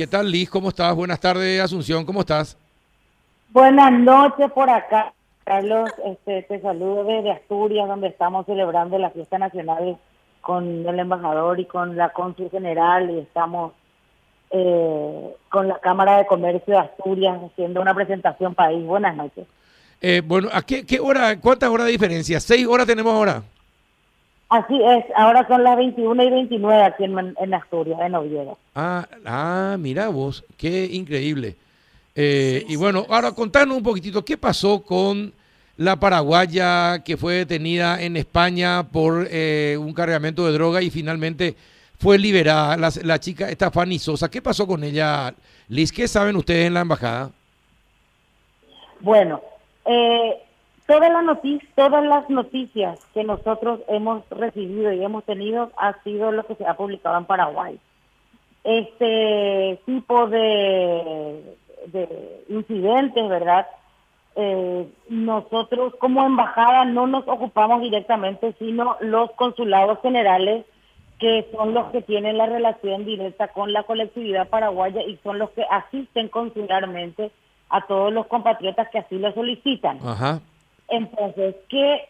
¿Qué tal, Liz? ¿Cómo estás? Buenas tardes, Asunción. ¿Cómo estás? Buenas noches por acá. Carlos, este, te saludo desde Asturias, donde estamos celebrando la fiesta nacional con el embajador y con la cónsul general y estamos eh, con la Cámara de Comercio de Asturias haciendo una presentación país. Buenas noches. Eh, bueno, ¿a qué, qué, hora, cuántas horas de diferencia? ¿Seis horas tenemos ahora? Así es, ahora son las 21 y 29 aquí en, en Asturias, en Oviedo. Ah, ah, mira vos, qué increíble. Eh, y bueno, ahora contanos un poquitito, ¿qué pasó con la paraguaya que fue detenida en España por eh, un cargamento de droga y finalmente fue liberada? La, la chica, esta Fanny Sosa, ¿qué pasó con ella? Liz, ¿qué saben ustedes en la embajada? Bueno, eh, todas las noticias, todas las noticias que nosotros hemos recibido y hemos tenido ha sido lo que se ha publicado en Paraguay. Este tipo de, de incidentes, ¿verdad? Eh, nosotros como embajada no nos ocupamos directamente, sino los consulados generales, que son los que tienen la relación directa con la colectividad paraguaya y son los que asisten consularmente a todos los compatriotas que así lo solicitan. Ajá. Entonces, ¿qué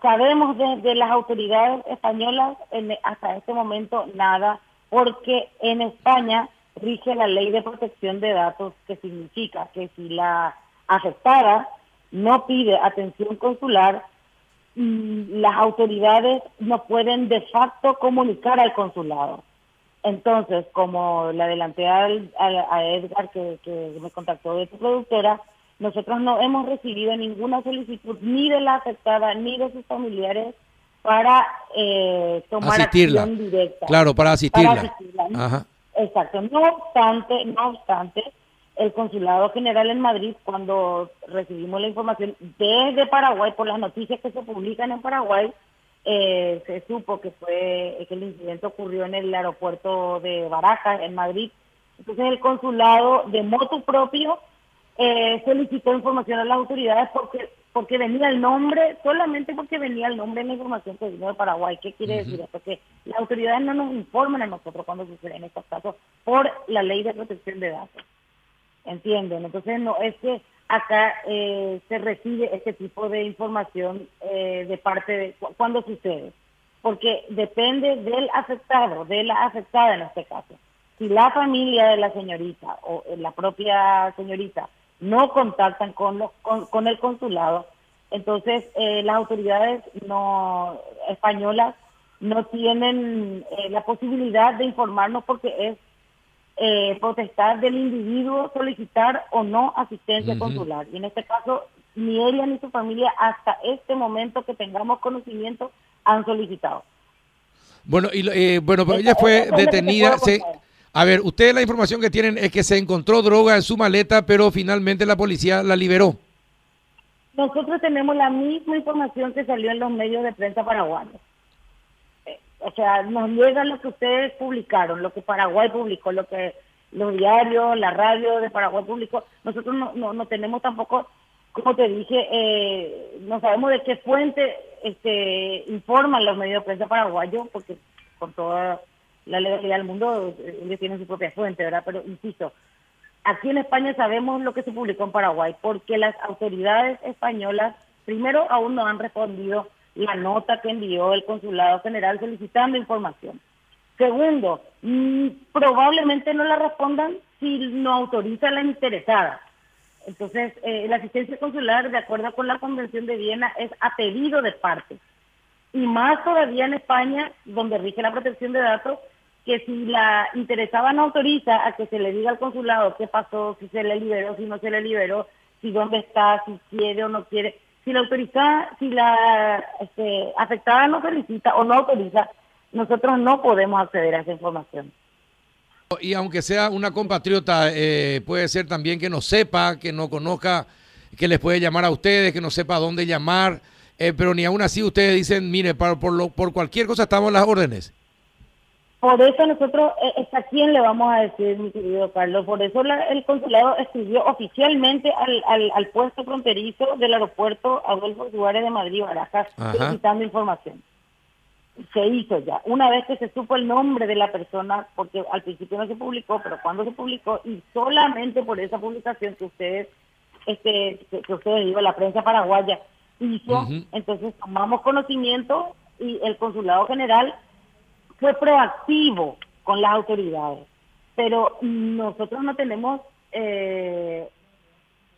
sabemos desde las autoridades españolas? En, hasta este momento nada, porque en España rige la ley de protección de datos, que significa que si la afectada no pide atención consular, las autoridades no pueden de facto comunicar al consulado. Entonces, como le adelanté a, a Edgar que, que, me contactó de tu productora, nosotros no hemos recibido ninguna solicitud ni de la afectada ni de sus familiares para eh, tomar asistirla. acción directa. Claro, para asistirla. Para asistirla. Ajá. Exacto. No obstante, no obstante, el Consulado General en Madrid, cuando recibimos la información desde Paraguay, por las noticias que se publican en Paraguay, eh, se supo que fue que el incidente ocurrió en el aeropuerto de Barajas, en Madrid. Entonces el consulado, de moto propio, eh, solicitó información a las autoridades porque porque venía el nombre, solamente porque venía el nombre en la información que vino de Paraguay. ¿Qué quiere decir esto? Que las autoridades no nos informan a nosotros cuando suceden estos casos por la ley de protección de datos. ¿Entienden? Entonces, no es que acá eh, se recibe este tipo de información eh, de parte de cuando sucede. Porque depende del afectado, de la afectada en este caso. Si la familia de la señorita o la propia señorita no contactan con, los, con, con el consulado, entonces eh, las autoridades no españolas no tienen eh, la posibilidad de informarnos porque es eh, potestad del individuo solicitar o no asistencia consular. Y en este caso, ni ella ni su familia hasta este momento que tengamos conocimiento han solicitado. Bueno, y, eh, bueno, pero ella fue detenida. Se, a ver, ustedes la información que tienen es que se encontró droga en su maleta, pero finalmente la policía la liberó. Nosotros tenemos la misma información que salió en los medios de prensa paraguayos. Eh, o sea, nos llega lo que ustedes publicaron, lo que Paraguay publicó, lo que los diarios, la radio de Paraguay publicó. Nosotros no, no, no tenemos tampoco, como te dije, eh, no sabemos de qué fuente este, informan los medios de prensa paraguayos, porque por toda la legalidad del mundo, ellos tienen su propia fuente, ¿verdad? Pero insisto, aquí en España sabemos lo que se publicó en Paraguay, porque las autoridades españolas, primero, aún no han respondido la nota que envió el Consulado General solicitando información. Segundo, mmm, probablemente no la respondan si no autoriza la interesada. Entonces, eh, la asistencia consular, de acuerdo con la Convención de Viena, es a pedido de parte. Y más todavía en España, donde rige la protección de datos, que si la interesada no autoriza a que se le diga al consulado qué pasó, si se le liberó, si no se le liberó, si dónde está, si quiere o no quiere. Si la autoriza, si la este, afectada no solicita o no autoriza, nosotros no podemos acceder a esa información. Y aunque sea una compatriota, eh, puede ser también que no sepa, que no conozca, que les puede llamar a ustedes, que no sepa dónde llamar, eh, pero ni aún así ustedes dicen, mire, por, por, lo, por cualquier cosa estamos en las órdenes. Por eso nosotros, eh, ¿a quién le vamos a decir, mi querido Carlos? Por eso la, el consulado escribió oficialmente al, al, al, puesto fronterizo del aeropuerto Adolfo Suárez de Madrid, Barajas, solicitando información. se hizo ya. Una vez que se supo el nombre de la persona, porque al principio no se publicó, pero cuando se publicó, y solamente por esa publicación que ustedes, este, que, ustedes digo, la prensa paraguaya hizo, entonces tomamos conocimiento y el consulado general fue proactivo con las autoridades. Pero nosotros no tenemos eh,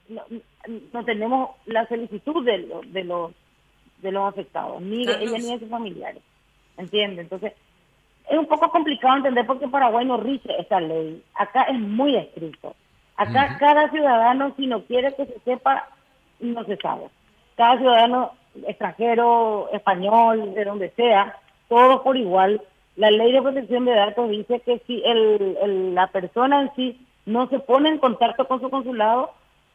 no, tenemos la solicitud de, de los de los afectados, ni de ella ni de sus familiares. ¿Entiende? Entonces, es un poco complicado entender por qué Paraguay no rige esta ley. Acá es muy estricto. Acá cada ciudadano, si no quiere que se sepa, no se sabe. Cada ciudadano extranjero, español, de donde sea, todos por igual. La ley de protección de datos dice que si el, la persona en sí no se pone en contacto con su consulado,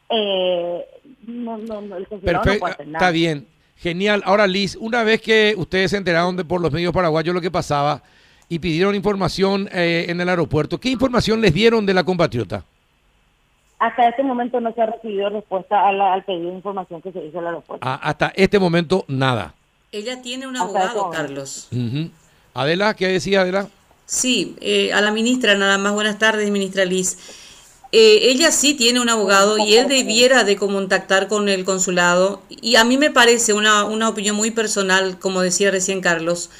eh, no, no, el consulado no puede hacer nada. Está bien. Genial. Ahora, Liz, una vez que ustedes se enteraron de por los medios paraguayos lo que pasaba y pidieron información eh, en el aeropuerto, ¿qué información les dieron de la compatriota? Hasta este momento no se ha recibido respuesta al pedido de información que se hizo en el aeropuerto. Ah, hasta este momento, nada. Ella tiene un abogado, Carlos. Adela, ¿qué decía Adela? Sí, eh, a la ministra nada más. Buenas tardes, ministra Liz. Eh, ella sí tiene un abogado y él debiera de contactar con el consulado. Y a mí me parece una, una opinión muy personal, como decía recién Carlos,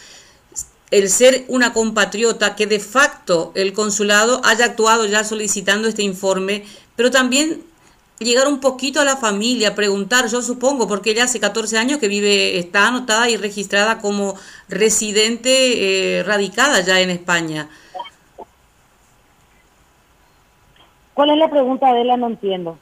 el ser una compatriota que de facto el consulado haya actuado ya solicitando este informe, pero también llegar un poquito a la familia, preguntar, yo supongo, porque ella hace 14 años que vive, está anotada y registrada como residente eh, radicada ya en España. ¿Cuál es la pregunta, Adela? No entiendo.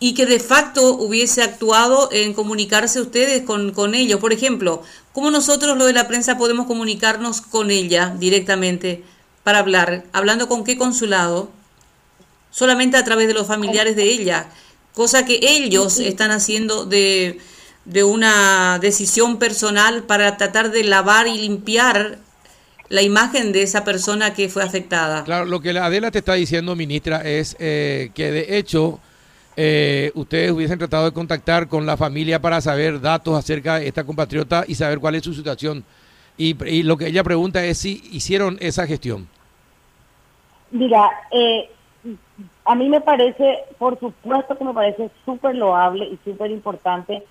Y que de facto hubiese actuado en comunicarse ustedes con, con ellos. Por ejemplo, ¿cómo nosotros, lo de la prensa, podemos comunicarnos con ella directamente para hablar? ¿Hablando con qué consulado? Solamente a través de los familiares de ella. Cosa que ellos están haciendo de, de una decisión personal para tratar de lavar y limpiar la imagen de esa persona que fue afectada. Claro, lo que Adela te está diciendo, ministra, es eh, que de hecho eh, ustedes hubiesen tratado de contactar con la familia para saber datos acerca de esta compatriota y saber cuál es su situación. Y, lo que ella pregunta es si hicieron esa gestión. Mira, eh, a mí me parece, por supuesto que me parece súper loable y súper importante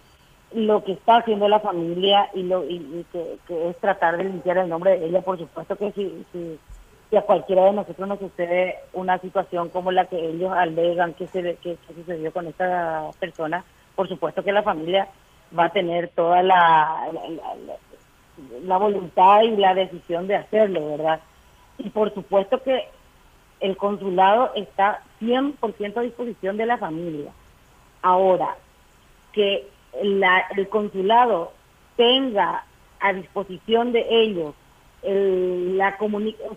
lo que está haciendo la familia y lo y, que, es tratar de limpiar el nombre de ella, por supuesto que si, a cualquiera de nosotros nos sucede una situación como la que ellos alegan que, se, que, sucedió con esta persona, por supuesto que la familia va a tener toda la, la, voluntad y la decisión de hacerlo, ¿verdad? Y por supuesto que el consulado está 100% a disposición de la familia. Ahora, que el consulado tenga a disposición de ellos la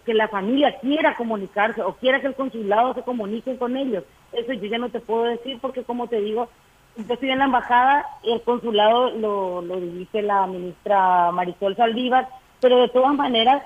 que la familia quiera comunicarse o quiera que el consulado se comunique con ellos. Eso yo ya no te puedo decir porque como te digo, yo estoy en la embajada y el consulado lo, lo dirige la ministra Marisol Saldívar, pero de todas maneras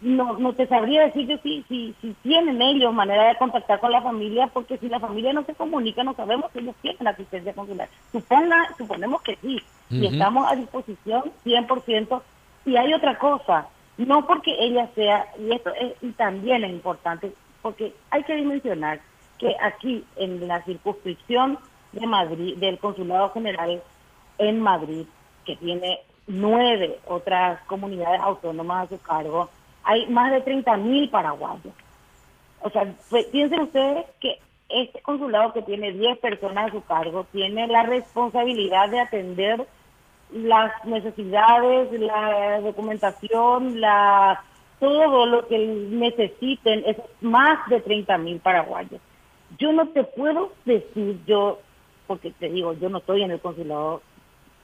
no, no te sabría decir yo si, si, si tienen ellos manera de contactar con la familia, porque si la familia no se comunica, no sabemos si ellos tienen asistencia consular. Suponga, suponemos que sí, y estamos a disposición 100%. Y hay otra cosa, no porque ella sea, y esto es, y también es importante, porque hay que dimensionar que aquí en la circunscripción de Madrid, del Consulado General en Madrid, que tiene nueve otras comunidades autónomas a su cargo, hay más de 30 mil paraguayos. O sea, pues, piensen ustedes que este consulado que tiene 10 personas a su cargo tiene la responsabilidad de atender las necesidades, la documentación, la todo lo que necesiten, es más de 30 mil paraguayos. Yo no te puedo decir yo, porque te digo, yo no estoy en el consulado,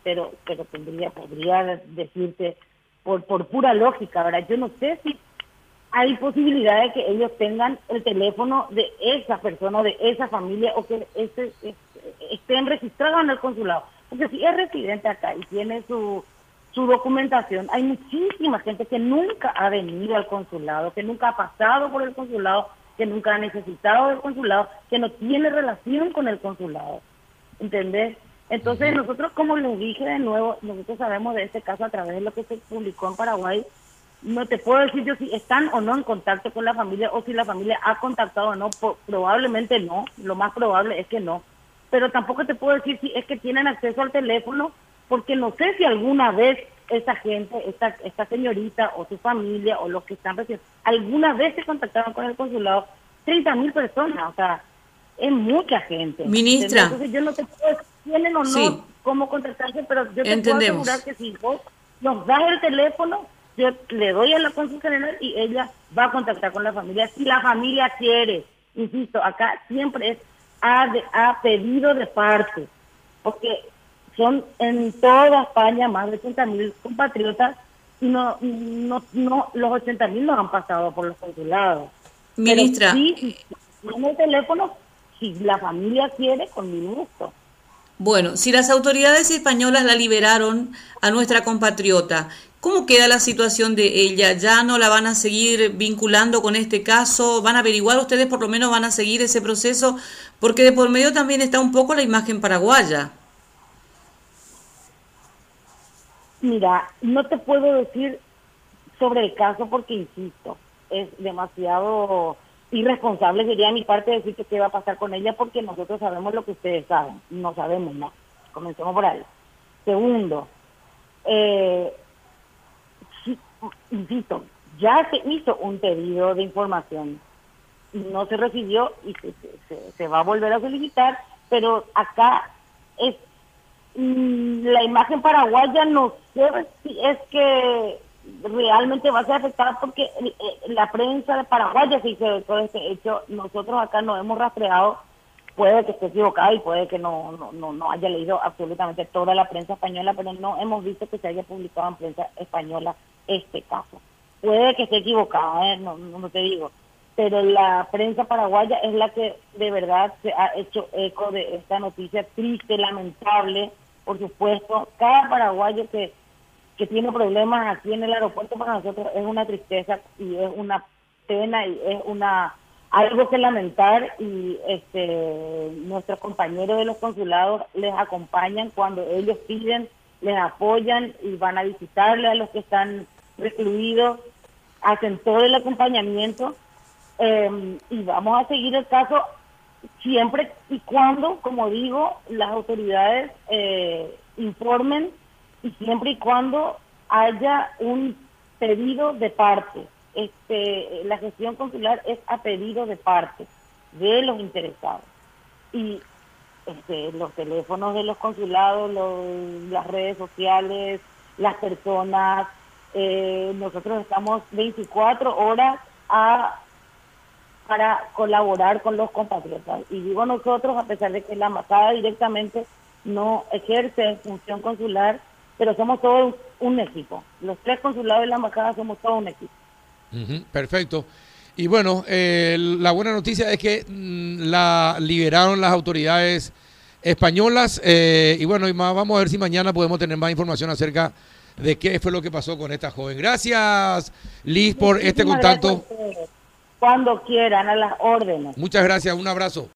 pero pero tendría, podría decirte por, por pura lógica, ¿verdad? Yo no sé si hay posibilidad de que ellos tengan el teléfono de esa persona, de esa familia, o que este, estén registrados en el consulado. Porque si es residente acá y tiene su, su documentación, hay muchísima gente que nunca ha venido al consulado, que nunca ha pasado por el consulado, que nunca ha necesitado del consulado, que no tiene relación con el consulado. ¿Entendés? Entonces nosotros, como les dije de nuevo, nosotros sabemos de este caso a través de lo que se publicó en Paraguay. No te puedo decir yo si están o no en contacto con la familia o si la familia ha contactado o no. probablemente no, lo más probable es que no. Pero tampoco te puedo decir si es que tienen acceso al teléfono, porque no sé si alguna vez esa gente, esta, esta señorita o su familia o los que están recién, alguna vez se contactaron con el consulado. 30 mil personas, o sea, es mucha gente. Ministra. Entonces yo no te puedo decir tienen o no cómo contactarse, pero yo te puedo asegurar que si vos nos das el teléfono, yo le doy a la consulta general y ella va a contactar con la familia. Si la familia quiere, insisto, acá siempre es a, a pedido de parte, porque son en toda España más de 80 mil compatriotas y no, no, no, los 80 mil no han pasado por los consulados. Ministra. Pero sí, el teléfono, si la familia quiere, con mi gusto. Bueno, si las autoridades españolas la liberaron a nuestra compatriota, ¿cómo queda la situación de ella? ¿Ya no la van a seguir vinculando con este caso? ¿Van a averiguar ustedes, por lo menos van a seguir ese proceso? Porque de por medio también está un poco la imagen paraguaya. Mira, no te puedo decir sobre el caso porque, insisto, es demasiado irresponsable sería mi parte decir que qué va a pasar con ella porque nosotros sabemos lo que ustedes saben. No sabemos, ¿no? Comencemos por ahí. Segundo, eh, insisto, ya se hizo un pedido de información. No se recibió y se, se, va a volver a solicitar, pero acá es mm, la imagen paraguaya no sé si es que realmente va a ser afectada porque eh, la prensa de Paraguay ya se hizo todo este hecho. Nosotros acá no hemos rastreado, puede que esté equivocado y puede que no, no, no, haya leído absolutamente toda la prensa española, pero no hemos visto que se haya publicado en prensa española este caso. Puede que esté equivocada, ¿eh? no, no te digo, pero la prensa paraguaya es la que de verdad se ha hecho eco de esta noticia triste, lamentable, por supuesto. Cada paraguayo que que tiene problemas aquí en el aeropuerto para nosotros es una tristeza y es una pena y es una algo que lamentar y este nuestros compañeros de los consulados les acompañan cuando ellos piden, les apoyan y van a visitarle a los que están recluidos, hacen todo el acompañamiento em, y vamos a seguir el caso siempre y cuando, como digo, las autoridades eh, informen y siempre y cuando haya un pedido de parte. Este, la gestión consular es a pedido de parte de los interesados. Y este, los teléfonos de los consulados, las redes sociales, las personas, eh, nosotros estamos 24 horas a, para colaborar con los compatriotas. Y digo nosotros, a pesar de que la embajada directamente no ejerce función consular, pero somos todos un equipo. Los tres consulados de la embajada somos todo un equipo. perfecto. Y bueno, eh, la buena noticia es que mm, la liberaron las autoridades españolas eh, y bueno, y vamos a ver si mañana podemos tener más información acerca de qué fue lo que pasó con esta joven. Gracias, Liz, por este contacto. Cuando quieran, a las órdenes. Muchas gracias, un abrazo.